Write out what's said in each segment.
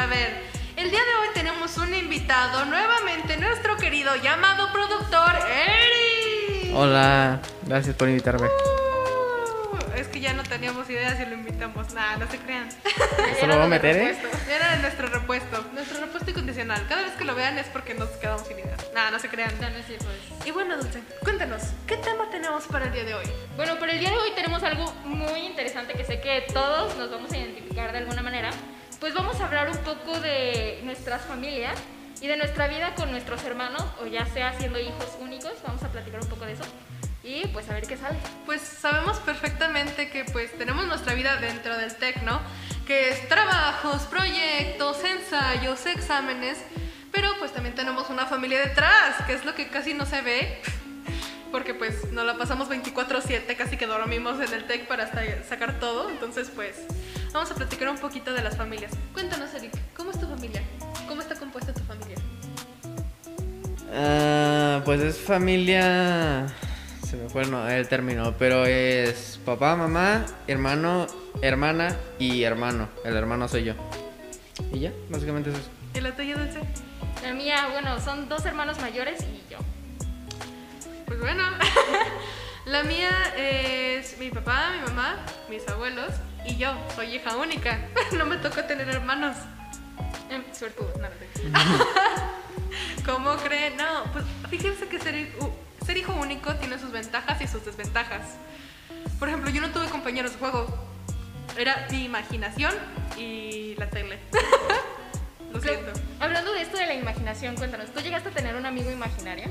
Por haber. El día de hoy tenemos un invitado, nuevamente nuestro querido llamado productor Eri. Hola, gracias por invitarme. Uh, es que ya no teníamos idea si lo invitamos. Nada, no se crean. ¿Esto lo voy a meter, eh? Era nuestro repuesto, nuestro repuesto incondicional. Cada vez que lo vean es porque nos quedamos sin ideas. Nada, no se crean. No, no es cierto eso. Y bueno, Dulce, cuéntanos, ¿qué tema tenemos para el día de hoy? Bueno, para el día de hoy tenemos algo muy interesante que sé que todos nos vamos a identificar de alguna manera. Pues vamos a hablar un poco de nuestras familias y de nuestra vida con nuestros hermanos, o ya sea siendo hijos únicos. Vamos a platicar un poco de eso. Y pues a ver qué sale. Pues sabemos perfectamente que pues tenemos nuestra vida dentro del TEC, ¿no? Que es trabajos, proyectos, ensayos, exámenes, pero pues también tenemos una familia detrás, que es lo que casi no se ve, porque pues nos la pasamos 24/7, casi que dormimos en el TEC para hasta sacar todo, entonces pues vamos a platicar un poquito de las familias. Cuéntanos, Eric, ¿cómo es tu familia? ¿Cómo está compuesta tu familia? Ah, pues es familia. Se me fue el, no- el término, pero es papá, mamá, hermano, hermana y hermano. El hermano soy yo. Y ya, básicamente es eso. ¿Y la tuya, Dulce? La mía, bueno, son dos hermanos mayores y yo. Pues bueno, la mía es mi papá, mi mamá, mis abuelos y yo. Soy hija única. No me tocó tener hermanos. Em, suertudo, nada. ¿Cómo creen? No, pues fíjense que ser, ser hijo único tiene sus ventajas y sus desventajas. Por ejemplo, yo no tuve compañeros de juego. Era mi imaginación y la tele. Lo siento. Hablando de esto de la imaginación, cuéntanos, ¿tú llegaste a tener un amigo imaginario?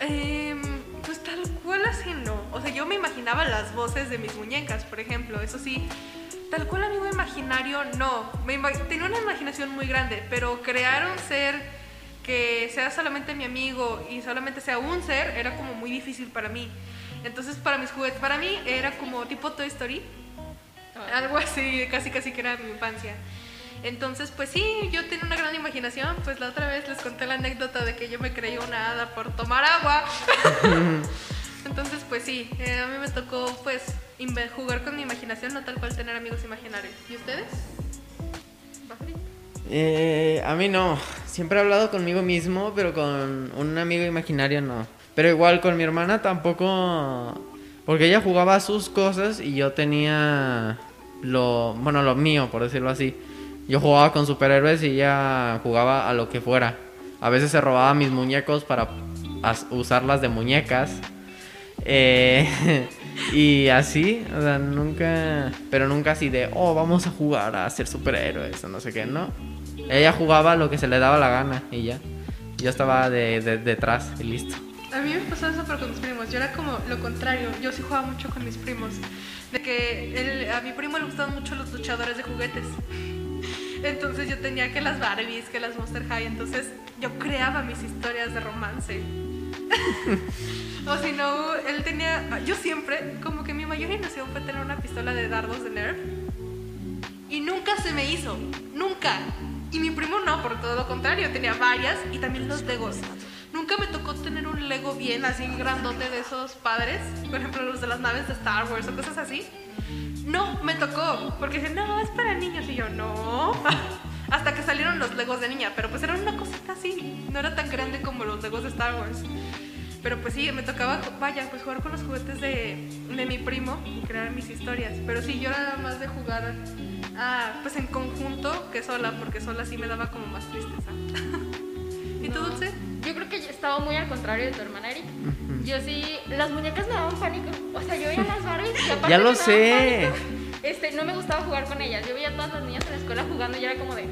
Em, pues tal cual así no. O sea, yo me imaginaba las voces de mis muñecas, por ejemplo. Eso sí, tal cual amigo imaginario no. Me tenía una imaginación muy grande, pero crear un ser que sea solamente mi amigo y solamente sea un ser era como muy difícil para mí. Entonces, para mis juguetes, para mí era como tipo Toy Story. Algo así, casi casi que era mi infancia. Entonces, pues sí, yo tenía una gran imaginación. Pues la otra vez les conté la anécdota de que yo me creí una hada por tomar agua. Entonces, pues sí, eh, a mí me tocó pues jugar con mi imaginación, no tal cual tener amigos imaginarios. ¿Y ustedes? Eh, a mí no. Siempre he hablado conmigo mismo, pero con un amigo imaginario no. Pero igual con mi hermana tampoco. Porque ella jugaba sus cosas y yo tenía lo. Bueno, lo mío, por decirlo así. Yo jugaba con superhéroes y ella jugaba a lo que fuera. A veces se robaba mis muñecos para as- usarlas de muñecas. Eh, y así, o sea, nunca. Pero nunca así de, oh, vamos a jugar a ser superhéroes o no sé qué, no. Ella jugaba lo que se le daba la gana y ya. Yo estaba de, de- detrás y listo. A mí me pasó eso pero con mis primos. Yo era como lo contrario. Yo sí jugaba mucho con mis primos. De que él- a mi primo le gustaban mucho los luchadores de juguetes. Entonces yo tenía que las Barbies, que las Monster High. Entonces yo creaba mis historias de romance. o si no, él tenía. Yo siempre, como que mi mayor ilusión fue tener una pistola de dardos de Nerf. Y nunca se me hizo. Nunca. Y mi primo no, por todo lo contrario. Tenía varias y también los Legos. Nunca me tocó tener un Lego bien así grandote de esos padres. Por ejemplo, los de las naves de Star Wars o cosas así. No, me tocó. Porque dicen, no, es para niños. Y yo, no. Hasta que salieron los Legos de niña. Pero pues era una cosita así. No era tan grande como los Legos de Star Wars. Pero pues sí, me tocaba, vaya, pues jugar con los juguetes de, de mi primo y crear mis historias. Pero sí, yo era más de jugar, ah, pues en conjunto que sola, porque sola sí me daba como más tristeza. ¿Y tú. Dulce? Yo creo que yo estaba muy al contrario de tu hermana Eric. Yo sí, las muñecas me daban pánico. O sea, yo veía las Barbies y aparte Ya lo sé. pánico. Este, no me gustaba jugar con ellas. Yo veía a todas las niñas en la escuela jugando y era como de.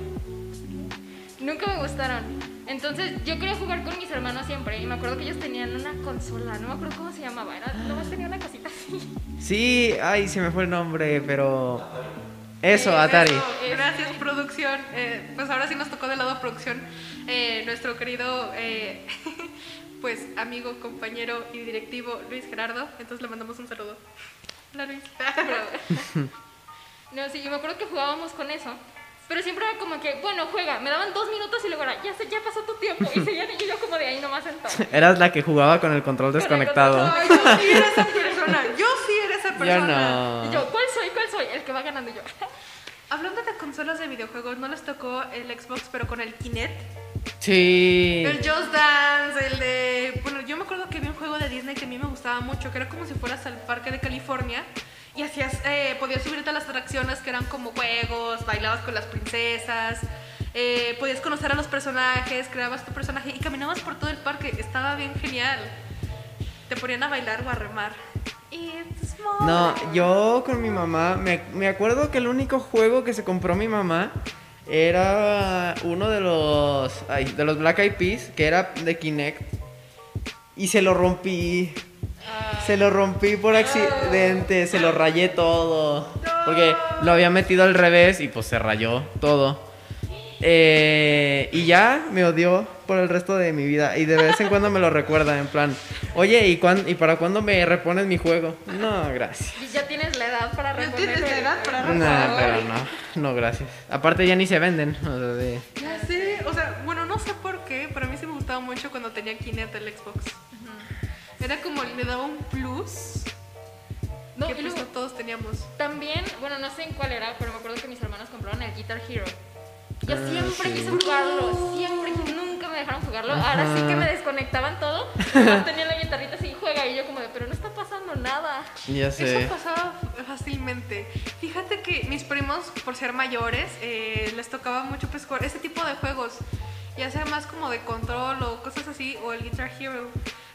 Nunca me gustaron. Entonces, yo quería jugar con mis hermanos siempre. Y me acuerdo que ellos tenían una consola. No me acuerdo cómo se llamaba. Era, nomás tenía una cosita así. Sí, ay, se me fue el nombre, pero. Eso, Eh, Atari. Eso, gracias, producción. Eh, pues ahora sí nos tocó del lado de producción eh, nuestro querido, eh, pues amigo, compañero y directivo Luis Gerardo. Entonces le mandamos un saludo. Hola, Luis. No, sí, yo me acuerdo que jugábamos con eso. Pero siempre era como que, bueno, juega. Me daban dos minutos y luego era, ya, ya pasó tu tiempo. Y seguían y yo como de ahí nomás sentado. Eras la que jugaba con el control desconectado. Ay, yo sí era esa persona. Yo sí era esa Yo persona. no. Y yo, ¿cuál soy? cuál soy, el que va ganando yo. Consolas de videojuegos, ¿no les tocó el Xbox pero con el Kinect? Sí. El Just Dance, el de... Bueno, yo me acuerdo que había un juego de Disney que a mí me gustaba mucho, que era como si fueras al parque de California y hacías, eh, podías subirte a las atracciones que eran como juegos, bailabas con las princesas, eh, podías conocer a los personajes, creabas tu personaje y caminabas por todo el parque. Estaba bien genial. Te ponían a bailar o a remar. No, yo con mi mamá, me, me acuerdo que el único juego que se compró mi mamá era uno de los, ay, de los Black Eyed Peas, que era de Kinect. Y se lo rompí. Se lo rompí por accidente, se lo rayé todo. Porque lo había metido al revés y pues se rayó todo. Eh, y ya me odió por el resto de mi vida. Y de vez en cuando me lo recuerda, en plan, oye, ¿y, cuán- ¿y para cuándo me repones mi juego? No, gracias. Y ya tienes la edad para ¿No reponer. tienes la edad para No, pero no, no, gracias. Aparte ya ni se venden. o sea, de- Ya sé, o sea, bueno, no sé por qué, pero a mí sí me gustaba mucho cuando tenía Kinect el Xbox. Era como, le daba un plus No, que pues luego no todos teníamos. también, bueno, no sé en cuál era, pero me acuerdo que mis hermanos compraron el Guitar Hero. Yo siempre quise jugarlo, siempre, nunca me dejaron jugarlo. Ahora sí que me desconectaban todo. Tenía la guitarrita así, juega. Y yo como de, pero no está pasando nada. Ya sé. Eso pasaba fácilmente. Fíjate que mis primos, por ser mayores, eh, les tocaba mucho pues, jugar ese tipo de juegos. Ya sea más como de control o cosas así, o el Guitar Hero.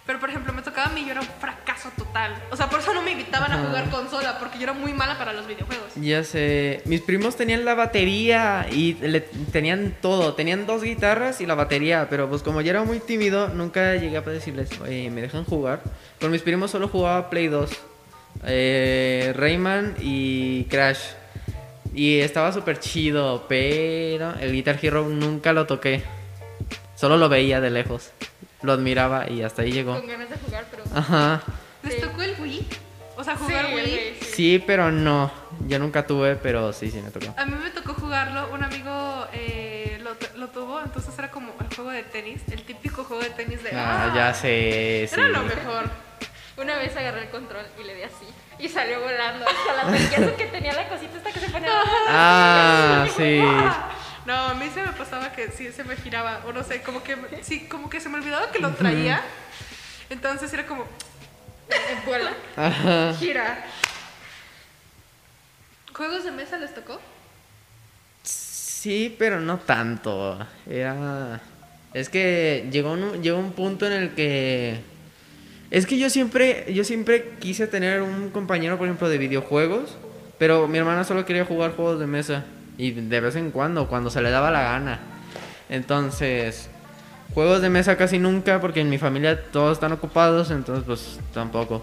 Pero por ejemplo, me tocaba a mí y yo era un fracaso total. O sea, por eso no me invitaban a jugar consola, porque yo era muy mala para los videojuegos. Ya sé. Mis primos tenían la batería y le, tenían todo. Tenían dos guitarras y la batería. Pero pues como yo era muy tímido, nunca llegué a decirles, oye, ¿me dejan jugar? Con mis primos solo jugaba Play 2. Eh, Rayman y Crash. Y estaba súper chido, pero el Guitar Hero nunca lo toqué. Solo lo veía de lejos. Lo admiraba y hasta ahí llegó. Con ganas de jugar, pero. Ajá. ¿Les Sí. tocó el Wii? O sea, jugar Sí, Wii. sí. Sí, pero no. Yo nunca tuve, pero sí, sí me tocó. A mí me tocó jugarlo, un amigo eh, lo, lo tuvo, entonces era como el juego de tenis, el típico juego de tenis de... Ah, ya sé, sí. Era lo mejor. Una vez agarré el control y le di así. Y salió volando hasta la que tenía la cosita esta que se ponía. Ah, sí. No, a mí se me pasaba que sí se me giraba, o no sé, como que sí, como que se me olvidaba que lo traía. Entonces era como, Vuela. Ajá. gira. ¿Juegos de mesa les tocó? Sí, pero no tanto. Era. Es que llegó un, llegó un punto en el que. Es que yo siempre, yo siempre quise tener un compañero, por ejemplo, de videojuegos. Pero mi hermana solo quería jugar juegos de mesa. Y de vez en cuando, cuando se le daba la gana. Entonces. Juegos de mesa casi nunca, porque en mi familia todos están ocupados, entonces pues tampoco.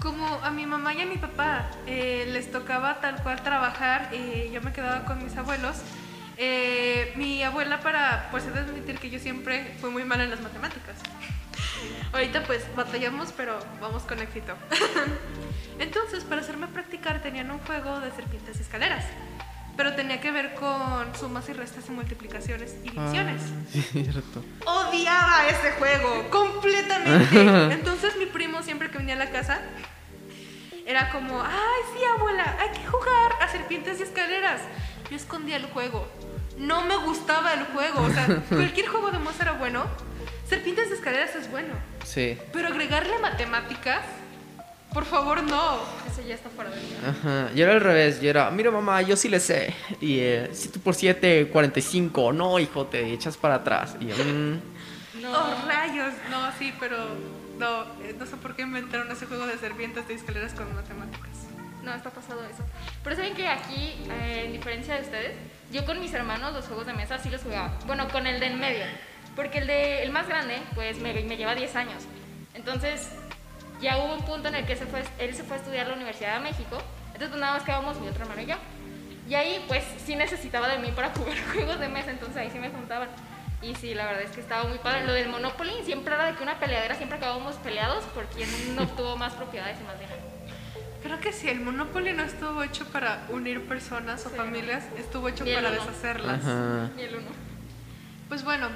Como a mi mamá y a mi papá eh, les tocaba tal cual trabajar y yo me quedaba con mis abuelos. eh, mi abuela para pues admitir que yo siempre fui muy mala en las matemáticas. Ahorita pues batallamos, pero vamos con éxito. Entonces, para hacerme practicar tenían un juego de serpientes y escaleras, pero tenía que ver con sumas y restas y multiplicaciones y divisiones. Ah, cierto. Odiaba ese juego completamente. Entonces mi primo siempre que venía a la casa era como, ay sí abuela, hay que jugar a serpientes y escaleras. Yo escondía el juego. No me gustaba el juego. O sea, cualquier juego de moza era bueno. Serpientes y escaleras es bueno. Sí. Pero agregarle matemáticas, por favor no. Eso ya está fuera de mí. Ajá, yo era al revés, yo era, mira mamá, yo sí le sé. Y eh, 7 por 7, 45, no hijo, te echas para atrás. Y yo, mm, Oh, rayos. No, sí, pero no, eh, no sé por qué inventaron ese juego de serpientes y escaleras con matemáticas. No, está pasado eso. Pero saben que aquí, eh, en diferencia de ustedes, yo con mis hermanos los juegos de mesa sí los jugaba. Bueno, con el de en medio. Porque el de el más grande, pues me, me lleva 10 años. Entonces, ya hubo un punto en el que se fue, él se fue a estudiar a la Universidad de México. Entonces, pues, nada más quedábamos mi otro hermano y yo. Y ahí, pues, sí necesitaba de mí para jugar juegos de mesa. Entonces, ahí sí me juntaban. Y sí, la verdad es que estaba muy padre. Lo del Monopoly siempre era de que una peleadera siempre acabábamos peleados por quien no obtuvo más propiedades y más dinero. Creo que si el Monopoly no estuvo hecho para unir personas o Sí. familias, estuvo hecho para uno. deshacerlas. ajá. Ni el uno. Pues bueno,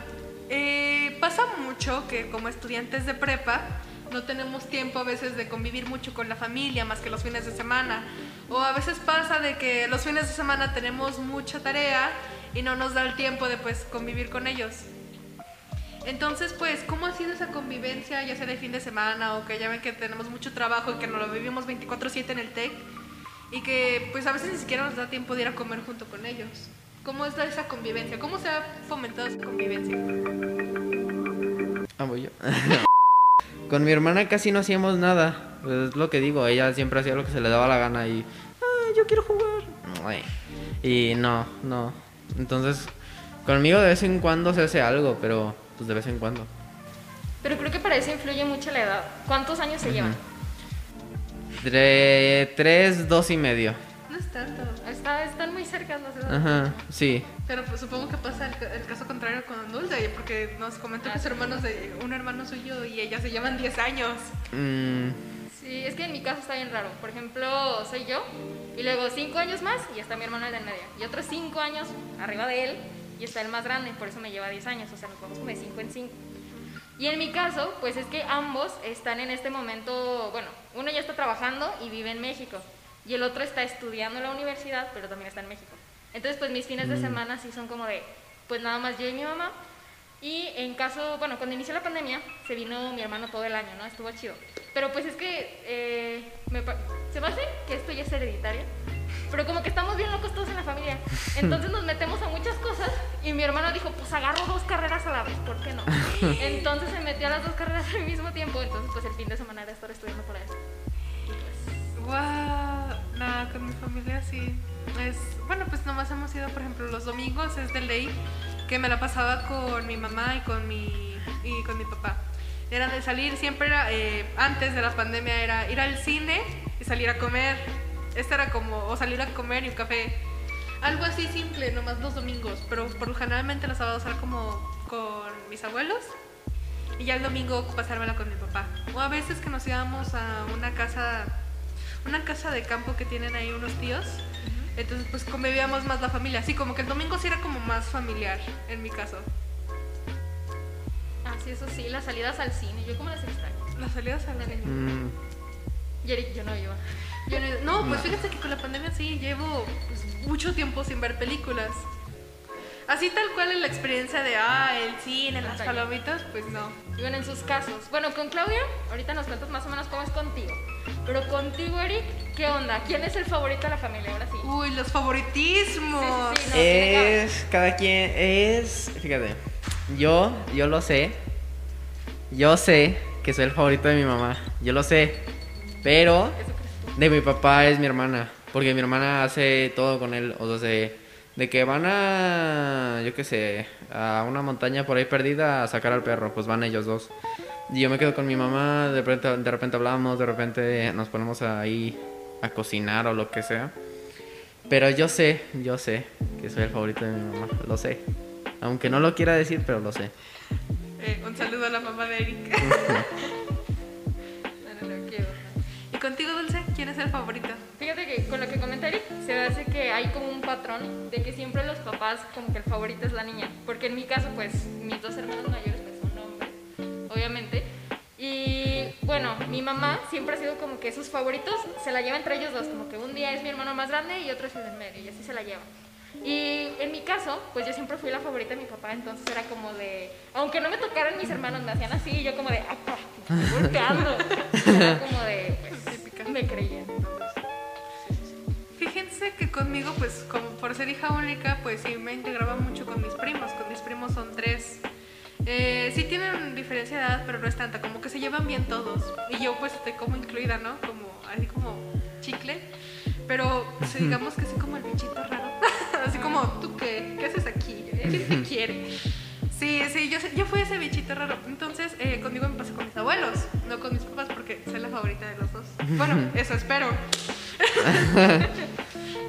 eh, pasa mucho que como estudiantes de prepa no tenemos tiempo a veces de convivir mucho con la familia más que los fines de semana. O a veces pasa de que los fines de semana tenemos mucha tarea y no nos da el tiempo de pues convivir con ellos. Entonces, pues, ¿cómo ha sido esa convivencia, ya sea de fin de semana o que ya ven que tenemos mucho trabajo y que nos lo vivimos 24/7 en el TEC y que pues a veces ni siquiera nos da tiempo de ir a comer junto con ellos? ¿Cómo es esa convivencia? ¿Cómo se ha fomentado esa convivencia? Ah, yo. Con mi hermana casi no hacíamos nada. Pues es lo que digo, ella siempre hacía lo que se le daba la gana y. "Ay, yo quiero jugar. Y no, no. Entonces, conmigo de vez en cuando se hace algo, pero pues de vez en cuando. Pero creo que para eso influye mucho la edad. ¿Cuántos años se llevan? De tres, dos y medio. No es tanto. Está, están muy cerca las edades. Ajá, sí. Pero pues supongo que pasa el, el caso contrario con Dulce, porque nos comentó que su hermano es de un hermano suyo y ella se llevan 10 años. Mm, Sí, es que en mi caso está bien raro. Por ejemplo, soy yo y luego cinco años más y está mi hermano el de en medio. Y otros cinco años arriba de él y está el más grande, por eso me lleva 10 años. O sea, nos vamos como de 5 en 5. Y en mi caso, pues es que ambos están en este momento, bueno, uno ya está trabajando y vive en México y el otro está estudiando en la universidad, pero también está en México. Entonces, pues mis fines de semana sí son como de, pues nada más yo y mi mamá. Y en caso, bueno, cuando inició la pandemia, se vino mi hermano todo el año, ¿no? Estuvo chido. Pero pues es que, eh, me se me hace que esto ya es hereditario, pero como que estamos bien locos todos en la familia. Entonces nos metemos a muchas cosas y mi hermano dijo, pues agarro dos carreras a la vez, ¿por qué no? Entonces se metió a las dos carreras al mismo tiempo, entonces pues el fin de semana era estar estudiando para eso. Y pues, Wow, familia sí. Es, bueno, pues nomás hemos ido, por ejemplo, los domingos es de ley que me la pasaba con mi mamá y con mi, y con mi papá. Era de salir, siempre era, eh, antes de la pandemia era ir al cine y salir a comer. Este era como, o salir a comer y un café. Algo así simple, nomás los domingos, pero por lo generalmente los sábados era como con mis abuelos y ya el domingo pasármela con mi papá. O a veces que nos íbamos a una casa, una casa de campo que tienen ahí unos tíos. Entonces pues convivíamos más la familia. Así como que el domingo sí era como más familiar en mi caso. ah, sí, eso sí, las salidas al cine, yo como las extraño. Las salidas a la mm, Y Eric, yo no iba. Yo no, no, pues fíjense que con la pandemia sí llevo pues, mucho tiempo sin ver películas. Así tal cual en la experiencia de, ah, el cine, las palomitas, pues no. Y bueno, en sus casos. Bueno, con Claudia, ahorita nos cuentas más o menos cómo es contigo. Pero contigo, Eric, ¿qué onda? ¿Quién es el favorito de la familia? Ahora sí. Uy, los favoritismos. Sí, sí, sí, no, es cada quien es, fíjate, yo yo lo sé. Yo sé que soy el favorito de mi mamá. Yo lo sé. Pero de mi papá es mi hermana, porque mi hermana hace todo con él, o sea, de, de que van a yo qué sé, a una montaña por ahí perdida a sacar al perro, pues van ellos dos. Y yo me quedo con mi mamá, de repente, de repente hablamos, de repente nos ponemos ahí a cocinar o lo que sea. Pero yo sé, yo sé que soy el favorito de mi mamá, lo sé. Aunque no lo quiera decir, pero lo sé. Eh, un saludo a la mamá de Eric. No, no, no, qué onda. ¿Y contigo, Dulce? ¿Quién es el favorito? Fíjate que con lo que comenta Eric, se me hace que hay como un patrón de que siempre los papás, como que el favorito es la niña. Porque en mi caso, pues, mis dos hermanos mayores obviamente. Y bueno, mi mamá siempre ha sido como que sus favoritos se la lleva entre ellos dos. Como que un día es mi hermano más grande y otro es el del medio, y así se la lleva. Y en mi caso, pues yo siempre fui la favorita de mi papá, entonces era como de, aunque no me tocaran mis hermanos, me hacían así, y yo como de, estoy golpeando. Era como de, pues, me creían. Fíjense que conmigo, pues, como por ser hija única, pues sí me integraba mucho con mis primos. Con mis primos son tres. Eh, sí tienen diferencia de edad, pero no es tanta. Como que se llevan bien todos. Y yo, pues, estoy como incluida, ¿no? Como, así como chicle. Pero pues, digamos que soy como el bichito raro. así como, ¿tú qué? ¿Qué haces aquí? ¿Quién te quiere? Sí, sí, yo, yo fui ese bichito raro. Entonces, eh, conmigo me pasó con mis abuelos, no con mis papás, porque soy la favorita de los dos. Bueno, eso espero.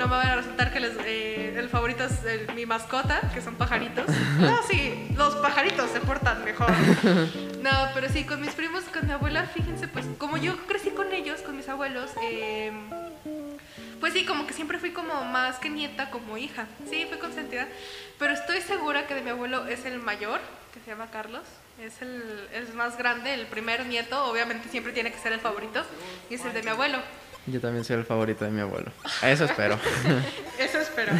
No me va a resultar que les, eh, el favorito es el- mi mascota, que son pajaritos. No, sí, los pajaritos se portan mejor. No, pero sí, con mis primos, con mi abuela, fíjense, pues como yo crecí con ellos, con mis abuelos, eh, pues sí, como que siempre fui como más que nieta, como hija. Sí, fui consentida. Pero estoy segura que de mi abuelo es el mayor. que se llama Carlos. Es el, el más grande, el primer nieto. Obviamente siempre tiene que ser el favorito. Y es el de mi abuelo. Yo también soy el favorito de mi abuelo. Eso espero. Eso espero.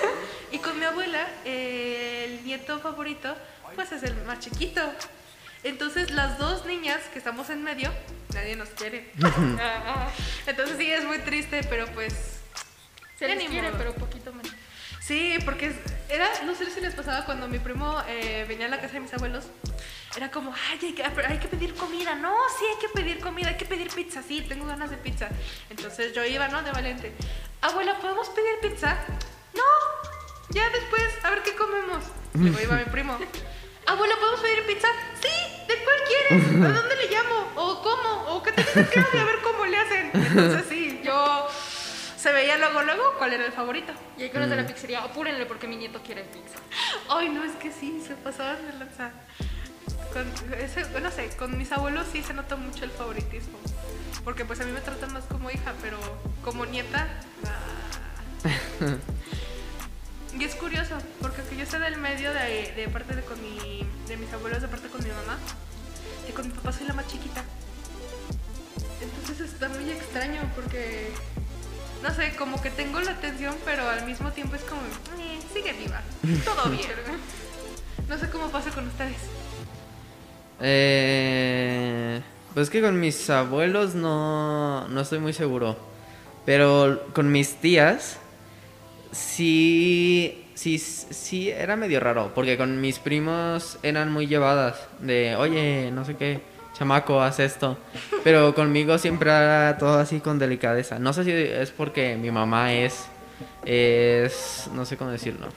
y con mi abuela, eh, el nieto favorito, pues es el más chiquito. Entonces las dos niñas que estamos en medio, nadie nos quiere. Entonces sí, es muy triste, pero pues... se les quiere, modo. pero poquito menos. Sí, porque era, no sé si les pasaba cuando mi primo eh, venía a la casa de mis abuelos, era como, ay, hay que, hay que pedir comida, no, sí, hay que pedir comida, hay que pedir pizza, sí, tengo ganas de pizza. Entonces yo iba, ¿no? De valiente, abuela, ¿podemos pedir pizza? No, ya después, a ver qué comemos. Luego iba mi primo, abuela, ¿podemos pedir pizza? Sí, ¿de cuál quieres? ¿A dónde le llamo? ¿O cómo? ¿O qué te Claudia? A ver cómo le hacen. Entonces sí, se veía luego, luego cuál era el favorito. Y ahí con los de la pizzería, apúrenle porque mi nieto quiere pizza. Ay, no, es que sí, se pasaban de lanza. Con, ese, no sé, con mis abuelos sí se nota mucho el favoritismo. Porque pues a mí me tratan más como hija, pero como nieta... ah. Y es curioso, porque aunque yo soy del medio de, de parte de, con mi, de mis abuelos, de parte con mi mamá, y con mi papá soy la más chiquita. Entonces está muy extraño porque, no sé, como que tengo la atención, pero al mismo tiempo es como, "Eh, sigue viva, todo bien. No sé cómo pasa con ustedes. Eh, pues que con mis abuelos no, no estoy muy seguro. Pero con mis tías sí, sí, sí era medio raro. Porque con mis primos eran muy llevadas. De, oye, no sé qué, chamaco, haz esto. Pero conmigo siempre era todo así con delicadeza. No sé si es porque mi mamá es, es, no sé cómo decirlo.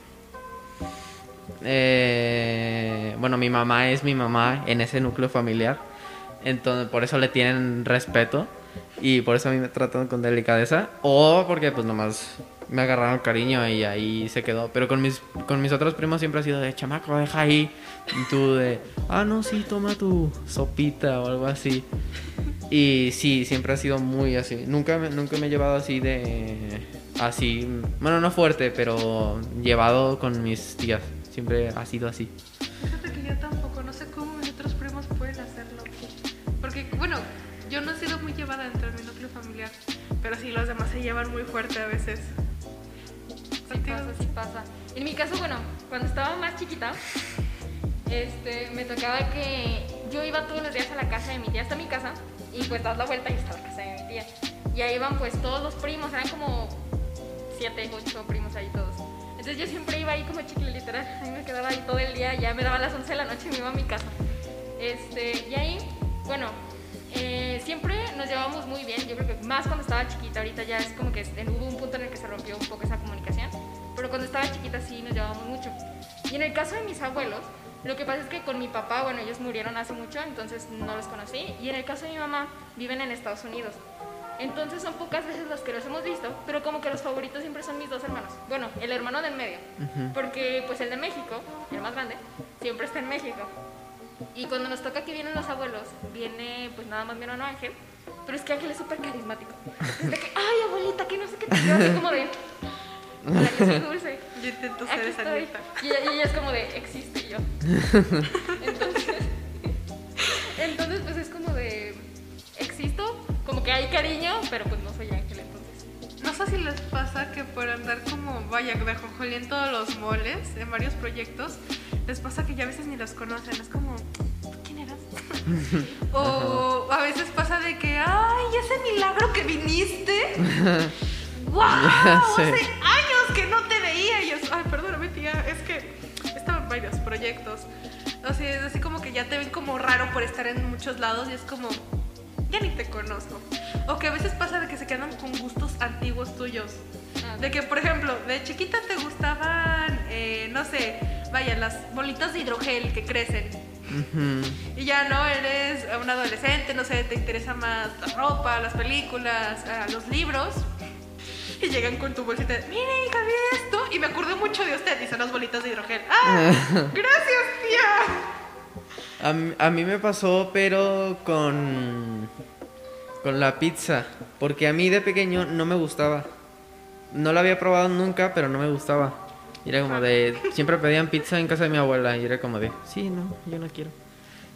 Eh, bueno, mi mamá es mi mamá en ese núcleo familiar. Entonces, por eso le tienen respeto. Y por eso a mí me tratan con delicadeza. O porque, pues, nomás me agarraron cariño y ahí se quedó. Pero con mis, con mis otros primos siempre ha sido de chamaco, deja ahí. Y tú de, ah, no, sí, toma tu sopita o algo así. Y sí, siempre ha sido muy así. Nunca, nunca me he llevado así de. Así. Bueno, no fuerte, pero llevado con mis tías. Siempre ha sido así. Fíjate que yo tampoco, no sé cómo pero sí los demás se llevan muy fuerte a veces. Sí pasa, sí pasa. En mi caso, bueno, cuando estaba más chiquita, este, me tocaba que yo iba todos los días a la casa de mi tía, hasta mi casa, y pues das la vuelta y está la casa de mi tía. Y ahí iban pues todos los primos, eran como siete, ocho primos ahí todos. Entonces yo siempre iba ahí como chicle literal, ahí me quedaba ahí todo el día, ya me daba las 11 de la noche y me iba a mi casa. Este, y ahí, bueno, eh, siempre nos llevábamos muy bien, yo creo que más cuando estaba chiquita, ahorita ya es como que hubo un punto en el que se rompió un poco esa comunicación, pero cuando estaba chiquita sí nos llevábamos mucho. Y en el caso de mis abuelos, lo que pasa es que con mi papá, bueno, ellos murieron hace mucho, entonces no los conocí, y en el caso de mi mamá, viven en Estados Unidos. Entonces son pocas veces los que los hemos visto, pero como que los favoritos siempre son mis dos hermanos. Bueno, el hermano del medio, porque pues el de México, el más grande, siempre está en México. Y cuando nos toca que vienen los abuelos, viene pues nada más mi hermano Ángel, pero es que Ángel es súper carismático. Es de que, ay abuelita, que no sé qué te yo así como de, hola que soy dulce. Yo intento Aquí ser esa estoy. Y ella, y ella es como de, existe y yo. Entonces, entonces pues es como de, existo, como que hay cariño, pero pues no soy Ángel sé si les pasa que por andar como, vaya, de ajonjolí en todos los moles, en varios proyectos, les pasa que ya a veces ni los conocen. Es como, ¿tú quién eras? o a veces pasa de que, ay, ese milagro que viniste. ¡Wow! Hace años que no te veía. Y yo, ay, perdóname, tía, es que estaba en varios proyectos. O sea, es así como que ya te ven como raro por estar en muchos lados y es como, ya ni te conozco. O que a veces pasa de que se quedan con gustos antiguos tuyos. Ah, De que, por ejemplo, de chiquita te gustaban, eh, no sé, vaya, las bolitas de hidrogel que crecen. Y ya no, eres un adolescente, no sé, te interesa más la ropa, las películas, ah, los libros. Y llegan con tu bolsita de, mire, hija, vi esto. Y me acordé mucho de usted, y son las bolitas de hidrogel. ¡Ah! ¡Gracias, tía! A, a mí me pasó, pero con, con la pizza. Porque a mí de pequeño no me gustaba. No la había probado nunca, pero no me gustaba. Y era como de, siempre pedían pizza en casa de mi abuela y era como de, sí, no, yo no quiero.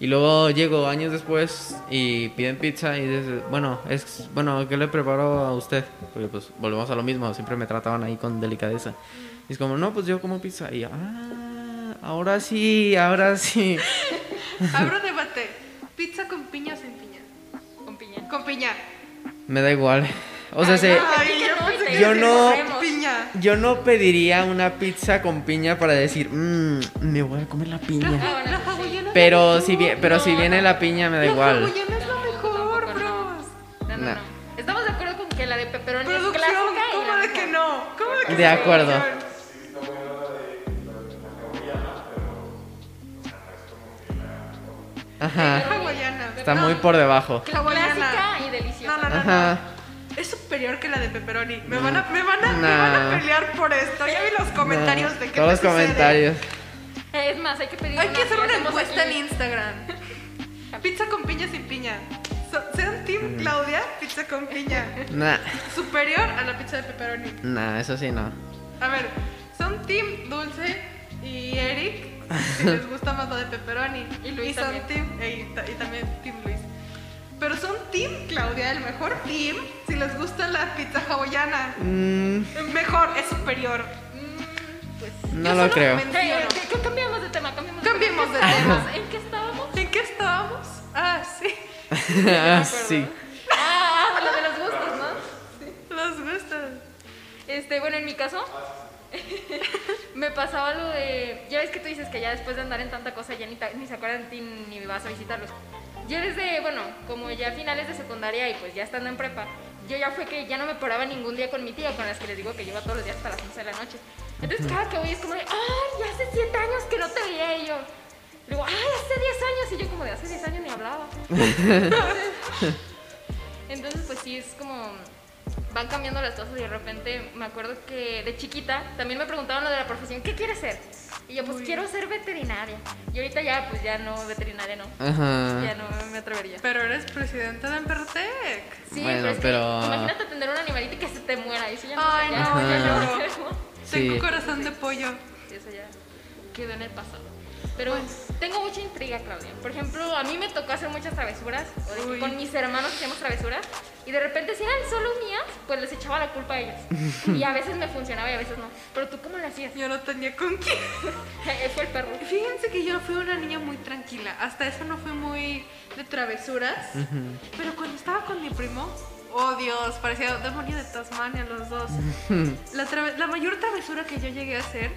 Y luego llego años después y piden pizza y bueno, es, bueno, ¿qué le preparo a usted? Porque pues volvemos a lo mismo, siempre me trataban ahí con delicadeza. Y es como, no, pues yo como pizza. Y ah, ahora sí, ahora sí. Abro debate. ¿Pizza con piña o sin piña? Con piña. Con piña. Me da igual. O sea, Ay, se, no, yo no, yo no- "Corremos". Piña. yo no pediría una pizza con piña para decir, mmm, me voy a comer la piña. La Pero la si, vie- pero si viene no. la piña me da La igual. hawaiana es la No, mejor, bros. No, no, no. Estamos de acuerdo con que la de pepperoni es clásica y ¿cómo la de mejor. que no? ¿Cómo de que De acuerdo. Ajá. Hawaiana. Está muy por debajo. Clásica y deliciosa. No, no, no. Ajá. Es superior que la de pepperoni. Me van a, me van a, me Nah. van a pelear por esto. Ya vi los comentarios No, de qué Todos los sucede. comentarios. Es más, hay que pedir Hay que hacer una encuesta en. Instagram. Pizza con piña sin piña. So- sean Mm. Team Claudia, pizza con piña. Nah, Superior a la pizza de pepperoni. nah, eso sí no. A ver, son Team Dulce y Eric. Si les gusta más lo de pepperoni. Y Luis son también. Team. y, ta- y también Team Luis. Pero son Team Claudia, el mejor team. Si les gusta la pizza hawaiana. Mm, Mejor, es superior. Mm, Pues. no Yo lo solo creo. Eh, Menciono. ¿qué- qué- cambiamos de tema, cambiamos de Cambiemos de tema. ¿En qué estábamos? ¿En qué estábamos? Ah, sí. Ah, sí. Ah, lo de los gustos, ¿no? Los gustos. Este, bueno, en mi caso, me pasaba lo de. Ya ves que tú dices que ya después de andar en tanta cosa ya ni, ni se acuerdan de ti ni vas a visitarlos. Yo desde, bueno, como ya finales de secundaria y pues ya estando en prepa, yo ya fue que ya no me paraba ningún día con mi tía, con las que les digo que lleva todos los días hasta las 11 de la noche. Entonces cada que voy es como de, ay, ya hace 7 años que no te veía y yo. Digo, ay, hace 10 años. Y yo como de hace 10 años ni hablaba. Entonces, pues sí, es como van cambiando las cosas y de repente me acuerdo que de chiquita también me preguntaban lo de la profesión, ¿qué quieres ser? Y yo, pues quiero ser veterinaria. Y ahorita ya, pues ya no, veterinaria no. Ya Ajá. no me atrevería. Pero eres presidenta de Empertec. Sí, Bueno, pero, es que pero- imagínate tener un animalito y que se te muera. Y eso ya no Ay, sé, no, ya, ya ya lloro. Sí. Tengo corazón de pollo. Sí, eso ya quedó en el pasado. Pero tengo mucha intriga, Claudia. Por ejemplo, a mí me tocó hacer muchas travesuras, o de que Uy. con mis hermanos hacíamos travesuras, y de repente si eran solo mías, pues les echaba la culpa a ellos. y a veces me funcionaba y a veces no. Pero tú, ¿cómo lo hacías? Yo no tenía con quién. Fue el perro. Fíjense que yo fui una niña muy tranquila. Hasta eso no fui muy de travesuras. Pero cuando estaba con mi primo, oh Dios, parecía demonio de Tasmania los dos. La, la mayor travesura que yo llegué a hacer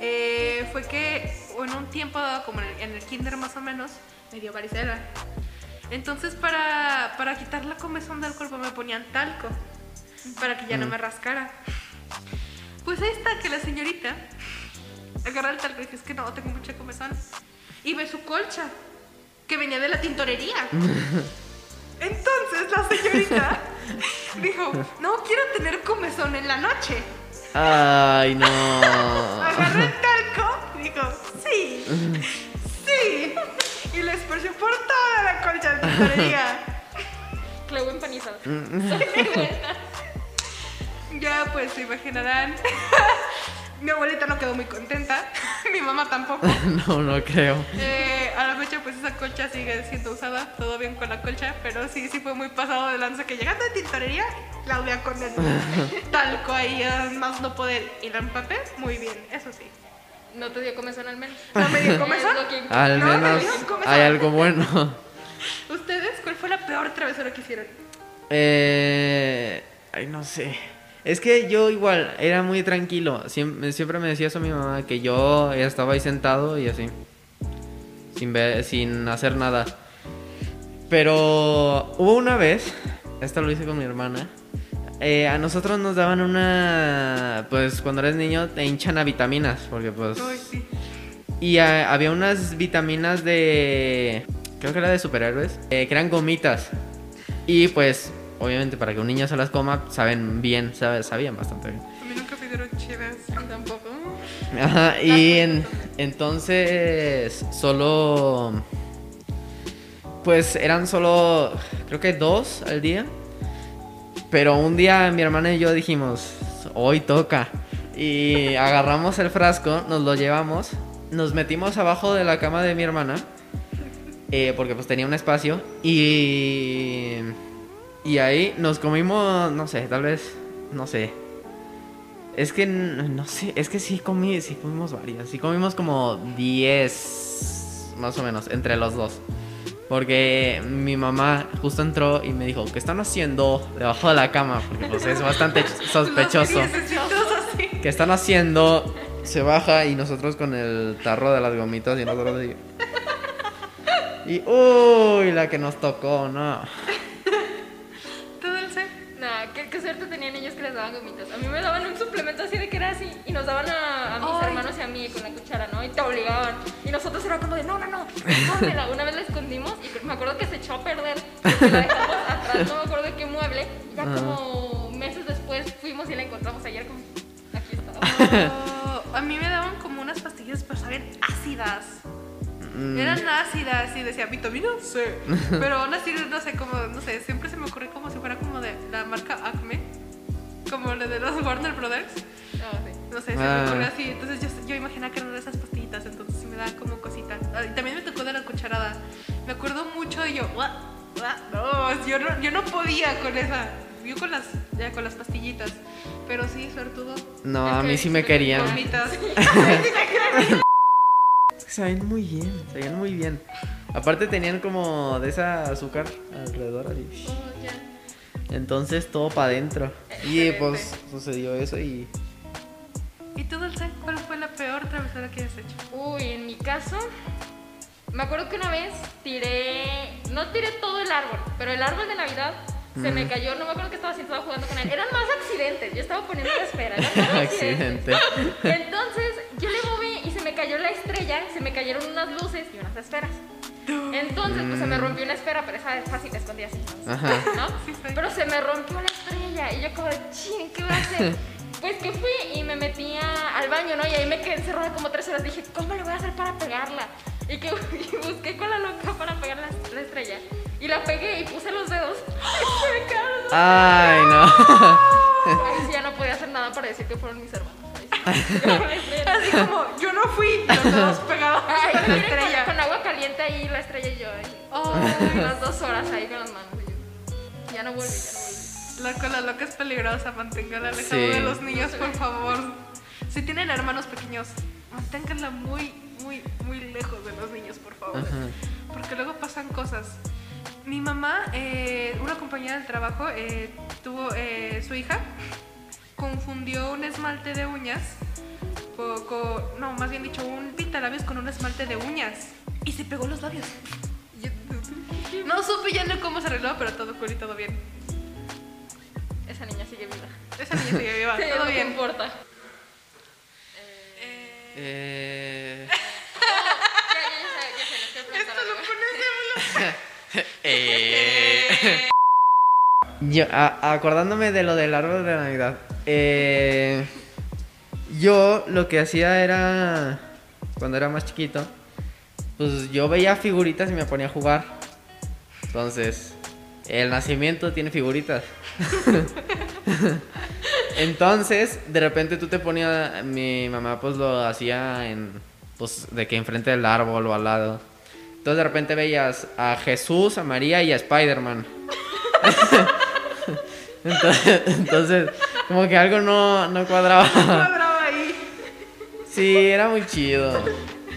eh, fue que en un tiempo dado, como en el, en el kinder más o menos, me dio varicela. Entonces para, para quitar la comezón del cuerpo me ponían talco para que ya no me rascara. Pues ahí está que la señorita agarra el talco y dije, es que no, tengo mucha comezón. Y ve su colcha, que venía de la tintorería. Entonces la señorita dijo, no quiero tener comezón en la noche. Ay, no. Agarró el talco y dijo, sí, sí. Y lo esparció por toda la colcha de tintorería. Clau empanizado. Ya pues se imaginarán. Mi abuelita no quedó muy contenta, mi mamá tampoco. No, no creo. Eh, a la fecha pues esa colcha sigue siendo usada, todo bien con la colcha, pero sí, sí fue muy pasado de lanza que llegando de tintorería, Claudia con el talco ahí, más no poder. Y la empapé muy bien, eso sí. No te dio comezón al menos. ¿No me dio comezón? Al No, no, menos no, comezón. hay algo bueno. ¿Ustedes cuál fue la peor travesura que hicieron? Eh, ay, no sé. Es que yo igual era muy tranquilo. Siempre, siempre me decía eso mi mamá, que yo ya estaba ahí sentado y así. Sin, ver, sin hacer nada. Pero hubo una vez, esto lo hice con mi hermana. Eh, a nosotros nos daban una. Pues cuando eres niño te hinchan a vitaminas. Porque pues. Ay, sí. Y ah, había unas vitaminas de. Creo que era de superhéroes. eh, que eran gomitas. Y pues, obviamente, para que un niño se las coma, saben bien, sabe- sabían bastante bien. A mí nunca me dieron chidas. Tampoco. Ajá, y en- entonces solo. Pues eran solo. Creo que dos al día. Pero un día mi hermana y yo dijimos: Hoy toca. Y agarramos el frasco, nos lo llevamos, nos metimos abajo de la cama de mi hermana, eh, porque pues tenía un espacio, y, y ahí nos comimos, no sé, tal vez, no sé. Es que, no sé, es que sí, comí, sí comimos varias, sí comimos como 10, más o menos, entre los dos. Porque mi mamá justo entró y me dijo, ¿qué están haciendo debajo de la cama? Porque pues es bastante sospechoso. ¿Qué están haciendo? Se baja y nosotros con el tarro de las gomitas y nosotros. Y uy, la que nos tocó, no. Daban gomitas. A mí me daban un suplemento así de que era así. Y nos daban a, a mis Ay. hermanos y a mí con la cuchara, ¿no? Y te obligaban. Y nosotros era como de, no, no, no. Una vez la escondimos y me acuerdo que se echó a perder. la dejamos atrás, no me acuerdo de qué mueble. Y ya como meses después fuimos y la encontramos ayer como, aquí está. Oh, a mí me daban como unas pastillas para saber ácidas. Mm, Eran ácidas y decía vitamina C. Pero aún así, no sé, como, no sé, siempre se me ocurre como si fuera como de la marca Acme. Como la de los Warner Brothers. No, sí. No sé, se Ah. me ocurre así. Entonces yo, yo imaginaba que eran de esas pastillitas, entonces sí me da como cosita. Ah, Y también me tocó de la cucharada. Me acuerdo mucho y yo, no, yo no, yo no podía con esa. Yo con las, ya con las pastillitas. Pero sí, suertudo. No, Es a que mí sí me sí, querían. Gomitas. Es que ven muy bien, se ven muy bien. Aparte tenían como de esa azúcar alrededor. Entonces todo para adentro. Y pues sucedió eso y... ¿Y tú, Dulce? ¿Cuál fue la peor travesura que has hecho? Uy, en mi caso, me acuerdo que una vez tiré, no tiré todo el árbol, pero el árbol de Navidad se me cayó, no me acuerdo que estaba haciendo, estaba jugando con él. Eran más accidentes, yo estaba poniendo la espera. eran más accidentes. Accidente. Entonces yo le moví y se me cayó la estrella, se me cayeron unas luces y unas esferas. Entonces, pues se me rompió una esfera, pero esa es fácil, escondí así. Ajá. ¿no? Sí, sí. Pero se me rompió la estrella y yo como de, ching, ¿qué voy a hacer? Pues que fui y me metí a- al baño, ¿no? Y ahí me quedé encerrada como tres horas. Dije, ¿cómo le voy a hacer para pegarla? Y que y busqué con la loca para pegar la, la estrella. Y la pegué y puse los dedos. Y se me quedaron los dedos. Ay, no. Ahí sí ya no podía hacer nada para decir que fueron mis hermanos. Así como, yo no fui, los dos pegados Ay, con la estrella. Con, con agua caliente ahí la estrella y yo. ahí. Ay, Unas dos horas ahí con las manos. y yo, Ya no volví, ya no. Loco, la loca es peligrosa, manténgala alejado Sí. de los niños, por favor. Si tienen hermanos pequeños, manténganla muy, muy, muy lejos de los niños, por favor. Ajá. Porque luego pasan cosas. Mi mamá, eh, una compañera del trabajo, eh, tuvo eh, su hija, confundió un esmalte de uñas, co- co- no, más bien dicho, un pintalabios con un esmalte de uñas y se pegó los labios. No supe ya no cómo se arregló, pero todo cool y todo bien. Esa niña sigue viva. Esa niña sigue viva, Sí, todo no bien. importa. Eh, Eh... Eh. Yo, a- acordándome de lo del árbol de Navidad. eh, yo lo que hacía era. Cuando era más chiquito. Pues yo veía figuritas y me ponía a jugar. Entonces. El nacimiento tiene figuritas. Entonces, de repente tú te ponías. Mi mamá, pues lo hacía en. Pues de que enfrente del árbol o al lado. Entonces, de repente veías a Jesús, a María y a Spider-Man. entonces, entonces, como que algo no, no cuadraba. cuadraba ahí. Sí, era muy chido.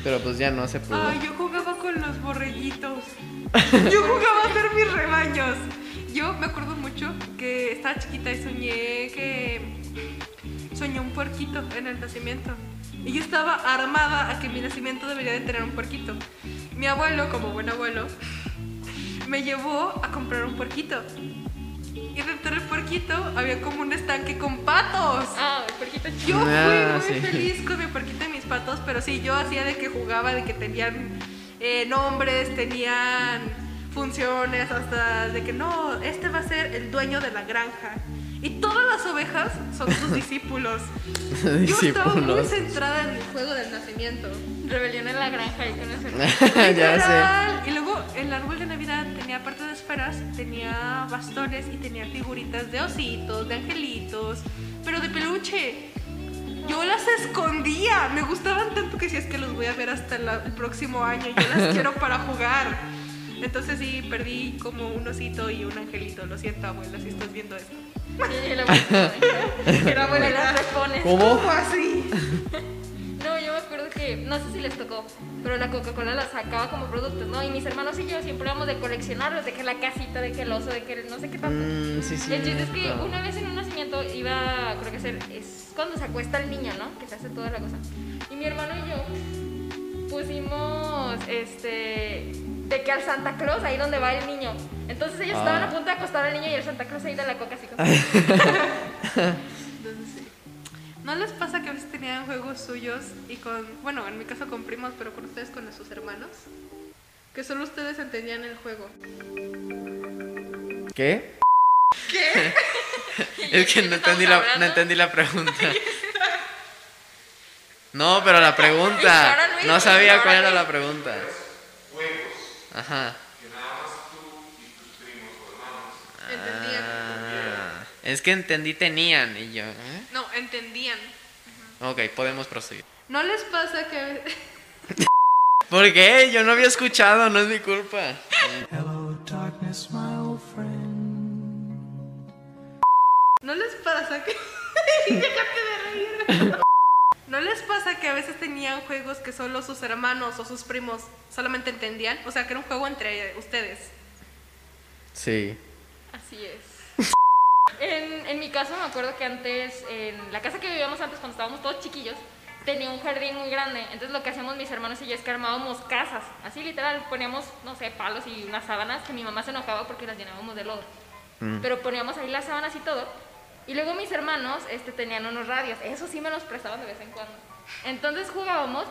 Pero pues ya no se pudo. Ay, yo jugaba con los borreguitos. Yo jugaba a hacer mis rebaños. Yo me acuerdo mucho que estaba chiquita y soñé que soñé un puerquito en el nacimiento. Y yo estaba armada a que mi nacimiento debería de tener un puerquito. Mi abuelo, como buen abuelo, me llevó a comprar un puerquito. Y dentro del puerquito había como un estanque con patos. Ah, el puerquito chico. Yo fui Ah, muy sí. feliz con mi puerquito y mis patos, pero sí, yo hacía de que jugaba, de que tenían eh, nombres, tenían funciones, hasta de que no, este va a ser el dueño de la granja. Y todas las ovejas son sus discípulos. Yo estaba muy centrada en el juego del nacimiento. Rebelión en la granja y con eso. ya Literal. Y luego el árbol de Navidad tenía aparte de esferas, tenía bastones y tenía figuritas de ositos, de angelitos, pero de peluche. Yo yo las escondía. Me gustaban tanto que si es que los voy a ver hasta la- el próximo año. Yo las quiero para jugar. Entonces sí, perdí como un osito y un angelito. Lo siento, abuela, si estás viendo esto. Y la abuelita, Era me las repones. ¿Cómo? ¿Cómo así? No, yo me acuerdo que, no sé si les tocó, pero la Coca-Cola la sacaba como productos, ¿no? Y mis hermanos y yo siempre íbamos de coleccionarlos, de que la casita, de que el oso, de que el no sé qué tanto. Mm, sí, sí. el chiste es que una vez en un nacimiento iba, creo que ser, es cuando se acuesta el niño, ¿no? Que se hace toda la cosa. Y mi hermano y yo pusimos, este, de que al Santa Claus, ahí donde va el niño. Entonces ellos Ah. estaban a punto de acostar al niño y el Santa Claus ahí de la coca así como... Entonces sí. ¿No les pasa que a veces tenían juegos suyos y con, bueno, en mi caso con primos, pero con ustedes con sus hermanos? Que solo ustedes entendían el juego. ¿Qué? ¿Qué? es que no entendí, la, no entendí la pregunta. No, pero la pregunta. No sabía ahora cuál era la pregunta. Ajá. Entendían. Ah, es que entendí tenían y yo. ¿eh? No, entendían. Ok, podemos proseguir. ¿No les pasa que ¿Por qué? Yo no había escuchado, no es mi culpa. Hello, darkness, my old friend. ¿No les pasa que... Déjate de reír. ¿No les pasa que a veces tenían juegos que solo sus hermanos o sus primos solamente entendían? O sea, que era un juego entre ustedes. Sí. Así es. En, en mi caso me acuerdo que antes, en la casa que vivíamos antes cuando estábamos todos chiquillos, tenía un jardín muy grande. Entonces lo que hacíamos mis hermanos y yo es que armábamos casas. Así literal, poníamos, no sé, palos y unas sábanas que mi mamá se enojaba porque las llenábamos de lodo. Mm. Pero poníamos ahí las sábanas y todo. Y luego mis hermanos este, tenían unos radios. Eso sí me los prestaban de vez en cuando. Entonces jugábamos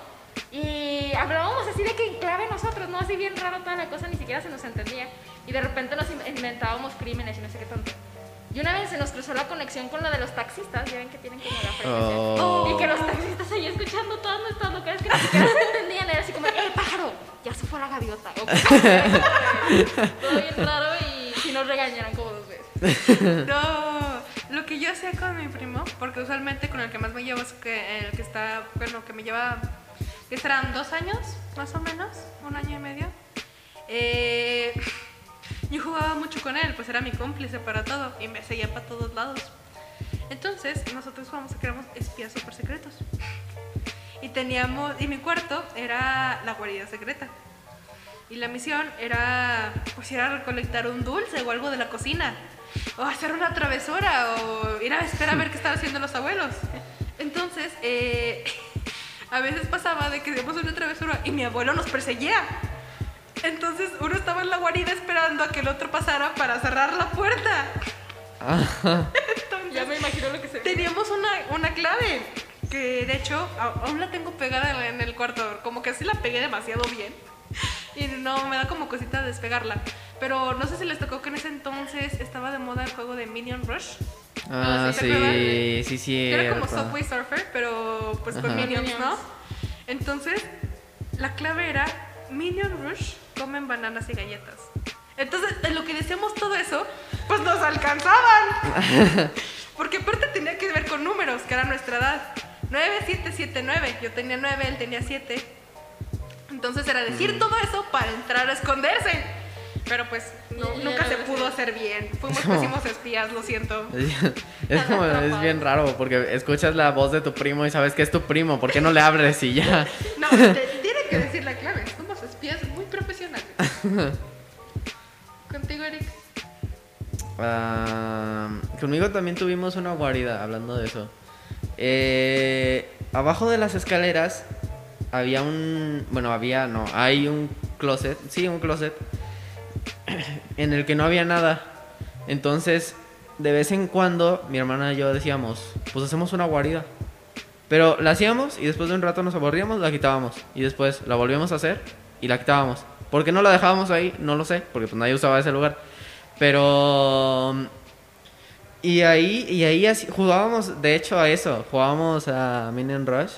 y hablábamos así de que en clave nosotros, ¿no? Así bien raro toda la cosa, ni siquiera se nos entendía. Y de repente nos in- inventábamos crímenes y no sé qué tanto. Y una vez se nos cruzó la conexión con la de los taxistas, ya ven que tienen como la frecuencia. Oh. Y que los taxistas ahí escuchando todas nuestras locuras que ni siquiera se entendían. Era así como, ¡eh, pájaro! Ya se fue la gaviota. Todo bien raro y si nos regañaron como dos veces. No, yo hacía con mi primo, porque usualmente con el que más me llevo es que el que está, bueno, que me lleva, que serán dos años, más o menos, un año y medio. Eh, yo jugaba mucho con él, pues era mi cómplice para todo y me seguía para todos lados. Entonces, nosotros jugamos a que éramos espías super secretos. Y teníamos, y mi cuarto era la guarida secreta. Y la misión era, pues, ir a recolectar un dulce o algo de la cocina. O hacer una travesura o ir a esperar a ver qué estaban haciendo los abuelos. Entonces, eh, a veces pasaba de que hacíamos una travesura y mi abuelo nos perseguía. Entonces, uno estaba en la guarida esperando a que el otro pasara para cerrar la puerta. Entonces, Ya me imagino lo que se ve. teníamos una, una clave que de hecho aún la tengo pegada en el cuarto, como que sí la pegué demasiado bien y no me da como cosita despegarla. Pero no sé si les tocó que en ese entonces estaba de moda el juego de Minion Rush. Ah, sí, sí, sí. Que era como Subway Surfer, pero pues con Ajá. Minions, ¿no? Entonces, la clave era Minion Rush comen bananas y galletas. Entonces, en lo que decíamos todo eso, pues nos alcanzaban. Porque aparte tenía que ver con números, que era nuestra edad. 9, 7, 7, 9. Yo tenía 9, él tenía 7. Entonces era decir todo eso para entrar a esconderse. Pero pues no- nunca se pudo hacer bien. Fuimos No. pésimos espías, lo siento. Es como, es bien raro porque escuchas la voz de tu primo y sabes que es tu primo, ¿por qué no le abres y ya? No, te- tiene que decir la clave. Somos espías muy profesionales. Contigo, Eric. Ah, conmigo también tuvimos una guarida, hablando de eso. Eh, abajo de las escaleras había un... Bueno, había, no, hay un closet, sí, un closet, en el que no había nada. Entonces, de vez en cuando, mi hermana y yo decíamos, pues hacemos una guarida. Pero la hacíamos y después de un rato nos aburríamos, la quitábamos. Y después la volvíamos a hacer y la quitábamos. ¿Por qué no la dejábamos ahí? No lo sé, porque pues nadie usaba ese lugar. Pero... Y ahí, y ahí así, jugábamos, de hecho, a eso. Jugábamos a Minion Rush.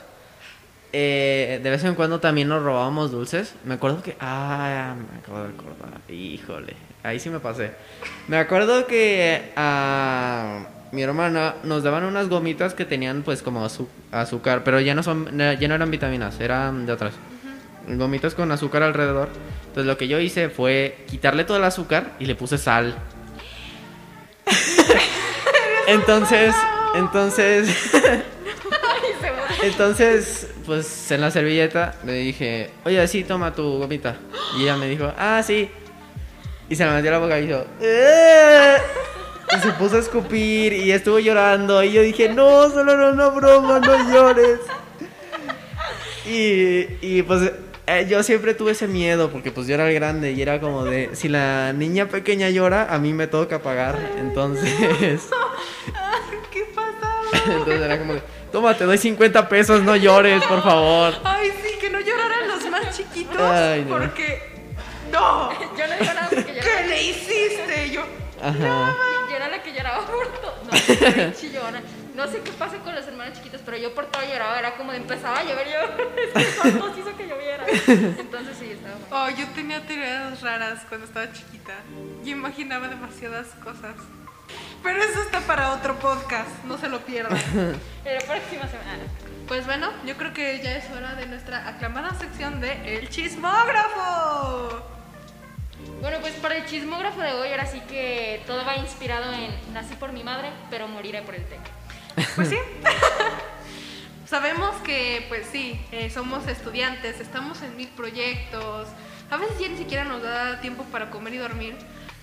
Eh, de vez en cuando también nos robábamos dulces. Me acuerdo que... Ah, me acabo de acordar. Híjole. Ahí sí me pasé. Me acuerdo que... ah, mi hermana nos daban unas gomitas que tenían pues como azúcar, pero ya no son ya no eran vitaminas, eran de otras. Gomitas con azúcar alrededor. Entonces lo que yo hice fue quitarle todo el azúcar y le puse sal. entonces, entonces entonces, pues en la servilleta le dije, oye, sí, toma tu gomita. Y ella me dijo, ah, sí. Y se la metió a la boca y hizo, "Eh". Y se puso a escupir y estuvo llorando. Y yo dije, no, solo era una broma, no llores. Y, y pues eh, yo siempre tuve ese miedo porque pues yo era el grande y era como de, si la niña pequeña llora, a mí me toca pagar. Entonces... ¿Qué pasaba? Entonces era como de, toma, te doy 50 pesos, no llores, por favor. Ay, sí, que no lloraran los más chiquitos. Ay, no. Porque. ¡No! Yo no nada porque ¿Qué le hiciste? Yo. Ajá. Yo era la que lloraba por todo. No, chillona. No sé qué pasa con los hermanos chiquitos, pero yo por todo lloraba. Era como de empezaba a llover yo. Es que hizo que lloviera. Entonces sí, estaba mal. Oh, yo tenía teorías raras cuando estaba chiquita. Yo imaginaba demasiadas cosas. Pero eso está para otro podcast, no se lo pierdan. Pero próxima semana. Pues bueno, yo creo que ya es hora de nuestra aclamada sección de El Chismógrafo. Bueno, pues para el chismógrafo de hoy, ahora sí que todo va inspirado en Nací por mi madre, pero moriré por el TEC. Pues sí. Sabemos que, pues sí, eh, somos estudiantes, estamos en mil proyectos. A veces ya ni siquiera nos da tiempo para comer y dormir.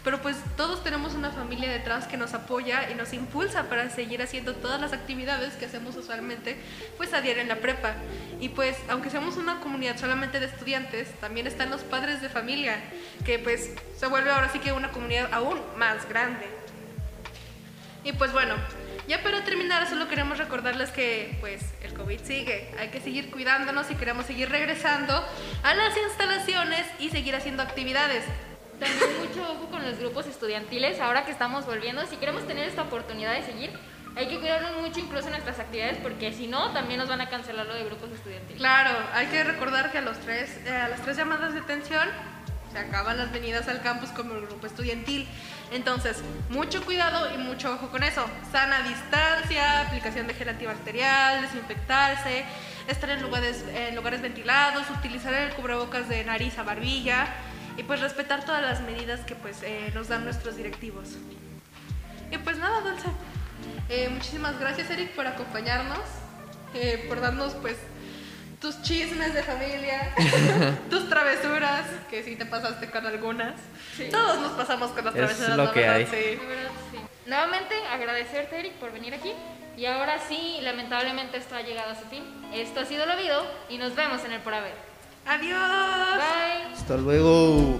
Pero pues todos tenemos una familia detrás que nos apoya y nos impulsa para seguir haciendo todas las actividades que hacemos usualmente pues a diario en la prepa. Y pues aunque seamos una comunidad solamente de estudiantes, también están los padres de familia, que pues se vuelve ahora sí que una comunidad aún más grande. Y pues bueno, ya para terminar solo queremos recordarles que pues el COVID sigue, hay que seguir cuidándonos y queremos seguir regresando a las instalaciones y seguir haciendo actividades. También mucho ojo con los grupos estudiantiles, ahora que estamos volviendo, si queremos tener esta oportunidad de seguir, hay que cuidarnos mucho incluso en nuestras actividades porque si no, también nos van a cancelar lo de grupos estudiantiles. Claro, hay que recordar que a, los tres, eh, a las tres llamadas de atención se acaban las venidas al campus como el grupo estudiantil. Entonces, mucho cuidado y mucho ojo con eso. Sana distancia, aplicación de gel antibacterial, desinfectarse, estar en lugares, en lugares ventilados, utilizar el cubrebocas de nariz a barbilla y pues respetar todas las medidas que pues eh, nos dan nuestros directivos. Y pues nada, Dulce. Eh, muchísimas gracias, Eric, por acompañarnos, eh, por darnos pues tus chismes de familia, tus travesuras, que sí te pasaste con algunas. Sí. Todos nos pasamos con las Es travesuras, lo la que verdad, hay. sí. De verdad, sí. Nuevamente agradecerte, Eric, por venir aquí. Y ahora sí, lamentablemente esto ha llegado a su fin. Esto ha sido lo Vido y nos vemos en el por haber. Adiós. Bye. Hasta luego.